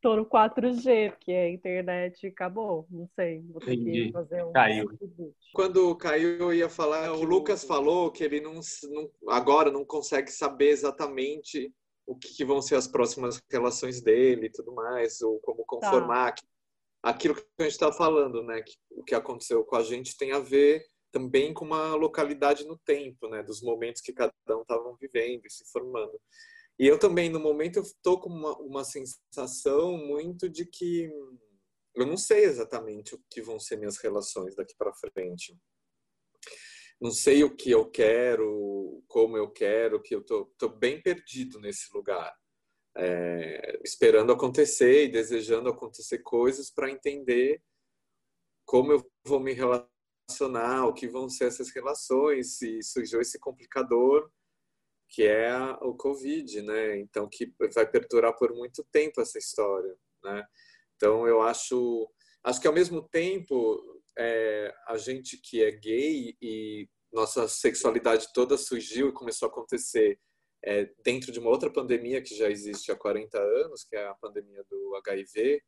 Tô no 4G, porque a internet acabou. Não sei, vou ter Entendi. que fazer um. Caiu. Quando caiu, eu ia falar. O Lucas falou que ele não, não agora não consegue saber exatamente o que, que, vão ser as próximas relações dele e tudo mais, ou como conformar. Tá. Aquilo que a gente está falando, né? Que, o que aconteceu com a gente tem a ver também com uma localidade no tempo, né? Dos momentos que cada um estava vivendo e se formando. E eu também, no momento, eu estou com uma, uma sensação muito de que eu não sei exatamente o que vão ser minhas relações daqui para frente. Não sei o que eu quero, como eu quero, que eu tô, tô bem perdido nesse lugar, é, esperando acontecer e desejando acontecer coisas para entender como eu vou me relacionar, o que vão ser essas relações, se surgiu esse complicador que é o Covid, né? Então que vai perdurar por muito tempo essa história, né? Então eu acho, acho que ao mesmo tempo é, a gente que é gay e nossa sexualidade toda surgiu e começou a acontecer é, dentro de uma outra pandemia que já existe há 40 anos, que é a pandemia do HIV,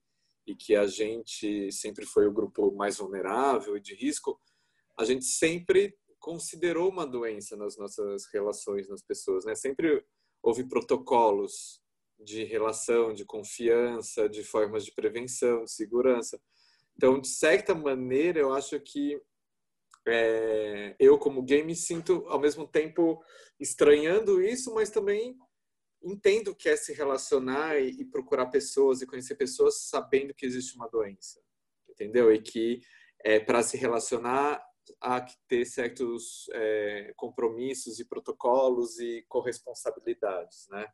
e que a gente sempre foi o grupo mais vulnerável e de risco, a gente sempre considerou uma doença nas nossas relações nas pessoas, né? Sempre houve protocolos de relação, de confiança, de formas de prevenção, de segurança. Então, de certa maneira, eu acho que é, eu, como gay, me sinto ao mesmo tempo estranhando isso, mas também entendo que é se relacionar e, e procurar pessoas e conhecer pessoas sabendo que existe uma doença, entendeu? E que é, para se relacionar há que ter certos é, compromissos e protocolos e corresponsabilidades, né?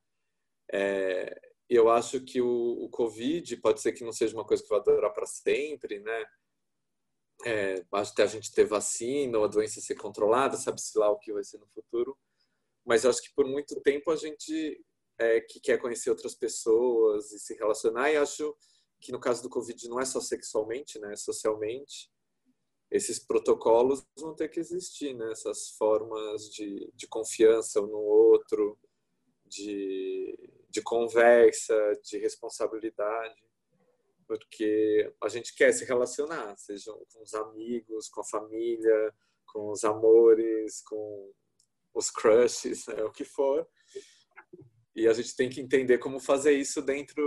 É, eu acho que o, o, Covid pode ser que não seja uma coisa que vai durar para sempre, né? É, até a gente ter vacina ou a doença ser controlada, sabe-se lá o que vai ser no futuro. Mas acho que por muito tempo a gente é, que quer conhecer outras pessoas e se relacionar, e acho que no caso do Covid não é só sexualmente, né? É socialmente. Esses protocolos vão ter que existir, né? Essas formas de, de confiança um no outro, de de conversa, de responsabilidade, porque a gente quer se relacionar, seja com os amigos, com a família, com os amores, com os crushes, né, o que for. E a gente tem que entender como fazer isso dentro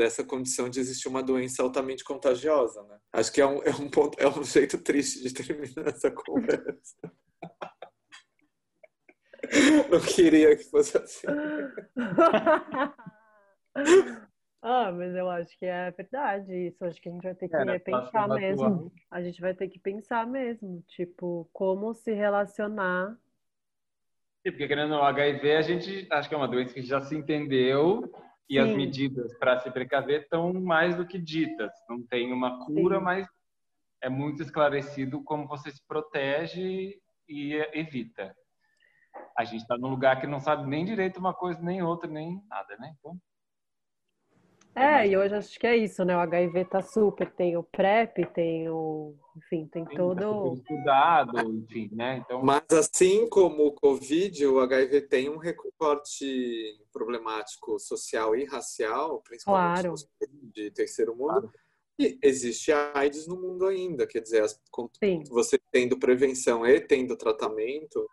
dessa condição de existir uma doença altamente contagiosa, né? Acho que é um, é um ponto, é um jeito triste de terminar essa conversa. Não queria que fosse assim. ah, mas eu acho que é verdade isso. Acho que a gente vai ter que é, pensar mesmo. A gente vai ter que pensar mesmo, tipo, como se relacionar. Sim, porque querendo o HIV, a gente acho que é uma doença que já se entendeu e Sim. as medidas para se precaver estão mais do que ditas. Não tem uma cura, Sim. mas é muito esclarecido como você se protege e evita a gente está num lugar que não sabe nem direito uma coisa, nem outra, nem nada, né? Então. É, e hoje acho que é isso, né? O HIV tá super, tem o PrEP, tem o. Enfim, tem Sim, todo. Tá estudado, enfim, né? Então... Mas assim como o Covid, o HIV tem um recorte problemático social e racial, principalmente claro. de terceiro mundo. Claro. E existe a AIDS no mundo ainda, quer dizer, você tendo prevenção e tendo tratamento,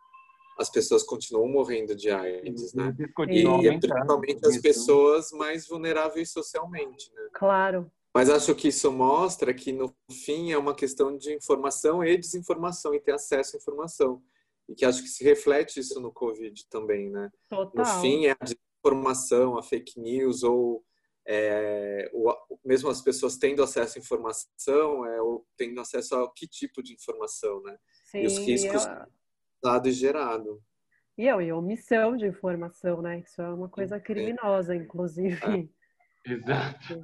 as pessoas continuam morrendo de AIDS, né? E, e é principalmente as pessoas mais vulneráveis socialmente, né? Claro. Mas acho que isso mostra que, no fim, é uma questão de informação e desinformação, e ter acesso à informação. E que acho que se reflete isso no Covid também, né? Total. No fim, é a desinformação, a fake news, ou é, o, mesmo as pessoas tendo acesso à informação, é, ou tendo acesso a que tipo de informação, né? Sim, e os riscos... Eu dado e gerado. E, é, e omissão de informação, né? Isso é uma coisa criminosa, inclusive. É. Exato.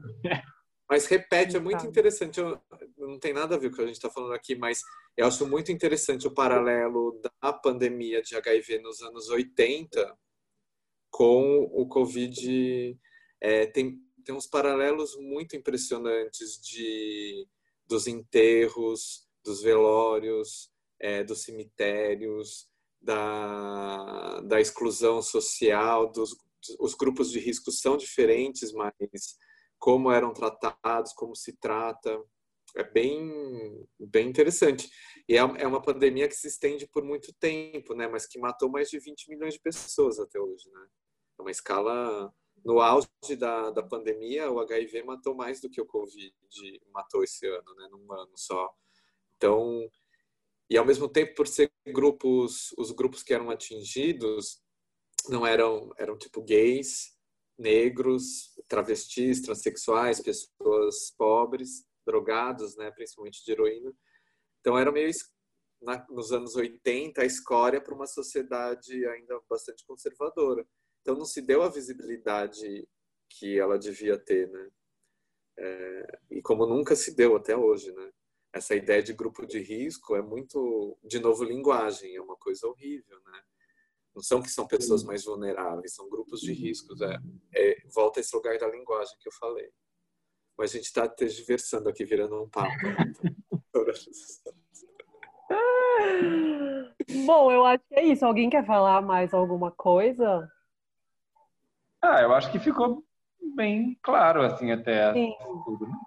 Mas repete, é muito interessante. Eu, não tem nada a ver com o que a gente está falando aqui, mas eu acho muito interessante o paralelo da pandemia de HIV nos anos 80 com o Covid. É, tem, tem uns paralelos muito impressionantes de dos enterros, dos velórios, é, dos cemitérios, da, da exclusão social, dos os grupos de risco são diferentes, mas como eram tratados, como se trata, é bem, bem interessante. E é, é uma pandemia que se estende por muito tempo, né? Mas que matou mais de 20 milhões de pessoas até hoje, né? É uma escala... No auge da, da pandemia, o HIV matou mais do que o Covid matou esse ano, né? Num ano só. Então, e ao mesmo tempo, por ser grupos, os grupos que eram atingidos não eram, eram tipo gays, negros, travestis, transexuais, pessoas pobres, drogados, né, principalmente de heroína. Então era meio na, nos anos 80 a escória para uma sociedade ainda bastante conservadora. Então não se deu a visibilidade que ela devia ter, né? É, e como nunca se deu até hoje, né? Essa ideia de grupo de risco é muito, de novo, linguagem, é uma coisa horrível, né? Não são que são pessoas mais vulneráveis, são grupos de riscos. É, é volta a esse lugar da linguagem que eu falei. Mas a gente está diversando aqui, virando um papo. Bom, eu acho que é isso. Alguém quer falar mais alguma coisa? Ah, eu acho que ficou bem claro, assim, até Sim. tudo, né?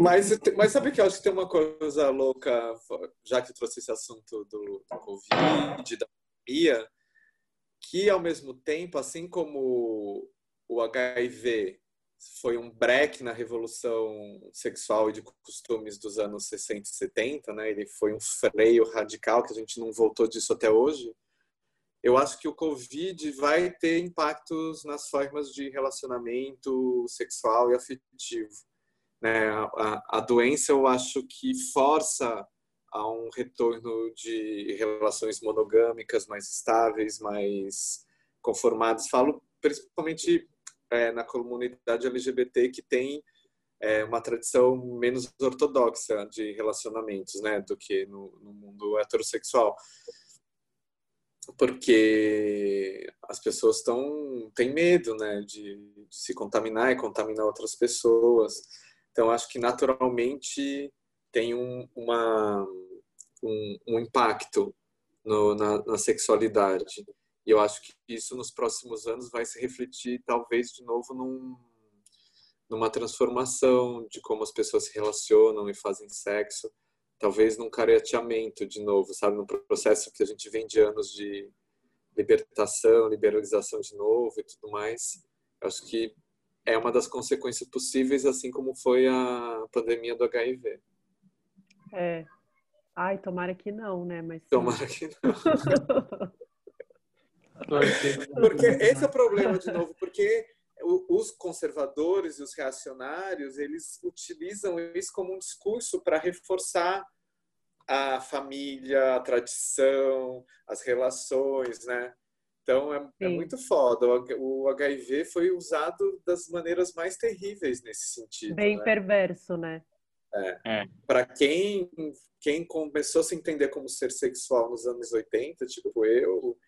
Mas, mas sabe que eu acho que tem uma coisa louca, já que trouxe esse assunto do, do Covid, da pandemia, que ao mesmo tempo, assim como o HIV foi um break na revolução sexual e de costumes dos anos 60 e 70, né? Ele foi um freio radical que a gente não voltou disso até hoje. Eu acho que o Covid vai ter impactos nas formas de relacionamento sexual e afetivo né? A, a doença eu acho que força a um retorno de relações monogâmicas mais estáveis, mais conformadas. Falo principalmente é, na comunidade LGBT que tem é, uma tradição menos ortodoxa de relacionamentos, né, do que no, no mundo heterossexual, porque as pessoas estão têm medo, né, de, de se contaminar e contaminar outras pessoas. Então, acho que naturalmente tem um, uma, um, um impacto no, na, na, sexualidade. E eu acho que isso nos próximos anos vai se refletir, talvez, de novo, num, numa transformação de como as pessoas se relacionam e fazem sexo. Talvez num careteamento, de novo, sabe? Num processo que a gente vem de anos de libertação, liberalização de novo e tudo mais. Eu acho que é uma das consequências possíveis, assim como foi a pandemia do HIV. É. Ai, tomara que não, né? Mas tomara que não. porque esse é o problema, de novo, porque os conservadores e os reacionários, eles utilizam isso como um discurso para reforçar a família, a tradição, as relações, né? Então é, é, muito foda. O, HIV foi usado das maneiras mais terríveis nesse sentido. Bem né? perverso, né? É. é. Para quem, quem começou a se entender como ser sexual nos anos 80, tipo eu,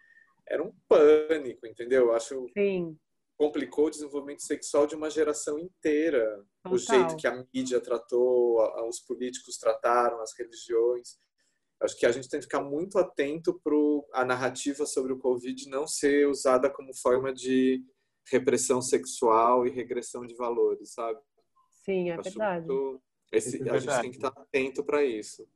era um pânico, entendeu? Eu acho Sim. complicou o desenvolvimento sexual de uma geração inteira. Total. O jeito que a mídia tratou, os políticos trataram, as religiões. Acho que a gente tem que ficar muito atento para a narrativa sobre o Covid não ser usada como forma de repressão sexual e regressão de valores, sabe? Sim, é verdade. Esse, é verdade. A gente tem que estar atento para isso.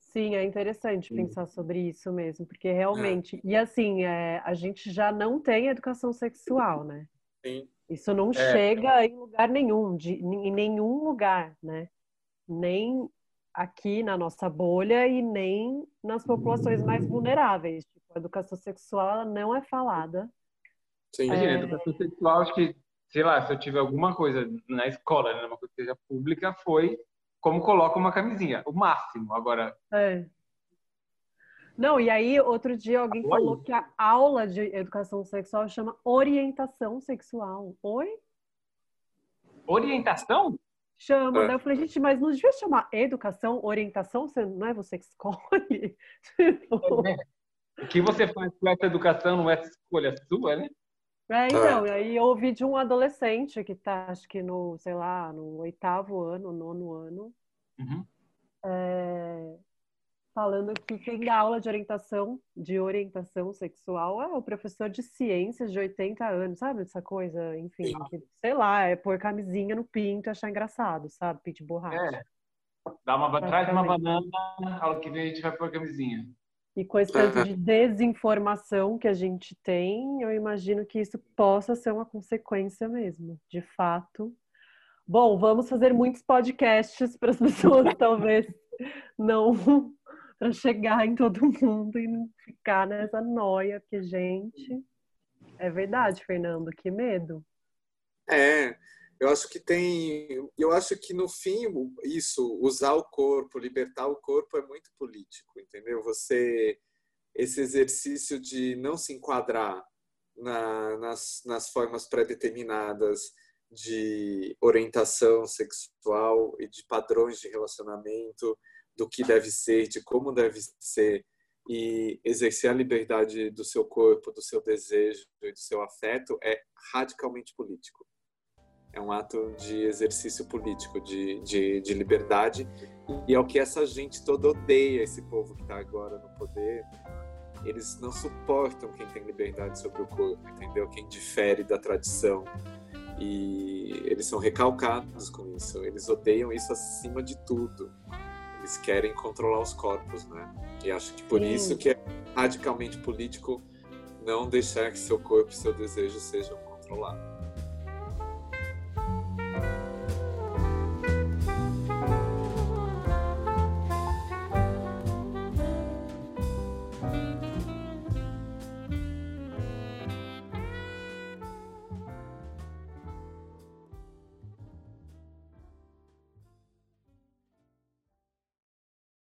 Sim, é interessante Sim. pensar sobre isso mesmo, porque realmente. É. E assim, é, a gente já não tem educação sexual, né? Sim. Isso não é. chega em lugar nenhum, de, em nenhum lugar, né? Nem aqui na nossa bolha e nem nas populações mais vulneráveis. Tipo, a educação sexual não é falada. Sim, Imagina, é... educação sexual, acho que, sei lá, se eu tiver alguma coisa na escola, né, uma coisa que seja pública, foi como coloca uma camisinha, o máximo. Agora. É. Não, e aí, outro dia alguém Oi? falou que a aula de educação sexual chama orientação sexual. Oi? Orientação? Chama, é. daí eu falei, gente, mas não devia chamar educação, orientação, você, não é você que escolhe? Tipo... É, o que você faz com essa educação não é escolha sua, né? É, então, é. aí eu ouvi de um adolescente que tá, acho que no, sei lá, no oitavo ano, nono ano, uhum. é, falando que quem dá aula de orientação, de orientação sexual é o professor de ciências de 80 anos, sabe? Essa coisa, enfim, que, sei lá, é pôr camisinha no pinto e achar engraçado, sabe? Pinto de borracha. É. Dá uma, traz uma banana, ao que vem a gente vai pôr camisinha. E com esse tanto de desinformação que a gente tem, eu imagino que isso possa ser uma consequência mesmo, de fato. Bom, vamos fazer muitos podcasts para as pessoas talvez não para chegar em todo mundo e não ficar nessa noia, porque gente, é verdade, Fernando, que medo. É, eu acho que tem, eu acho que no fim isso, usar o corpo, libertar o corpo é muito político, entendeu? Você esse exercício de não se enquadrar na, nas, nas formas pré-determinadas de orientação sexual e de padrões de relacionamento, do que deve ser, de como deve ser, e exercer a liberdade do seu corpo, do seu desejo e do seu afeto é radicalmente político. É um ato de exercício político, de, de, de liberdade, e é o que essa gente toda odeia, esse povo que está agora no poder. Eles não suportam quem tem liberdade sobre o corpo, entendeu? Quem difere da tradição. E eles são recalcados com isso, eles odeiam isso acima de tudo eles querem controlar os corpos, né? E acho que por Sim. isso que é radicalmente político não deixar que seu corpo e seu desejo sejam controlados.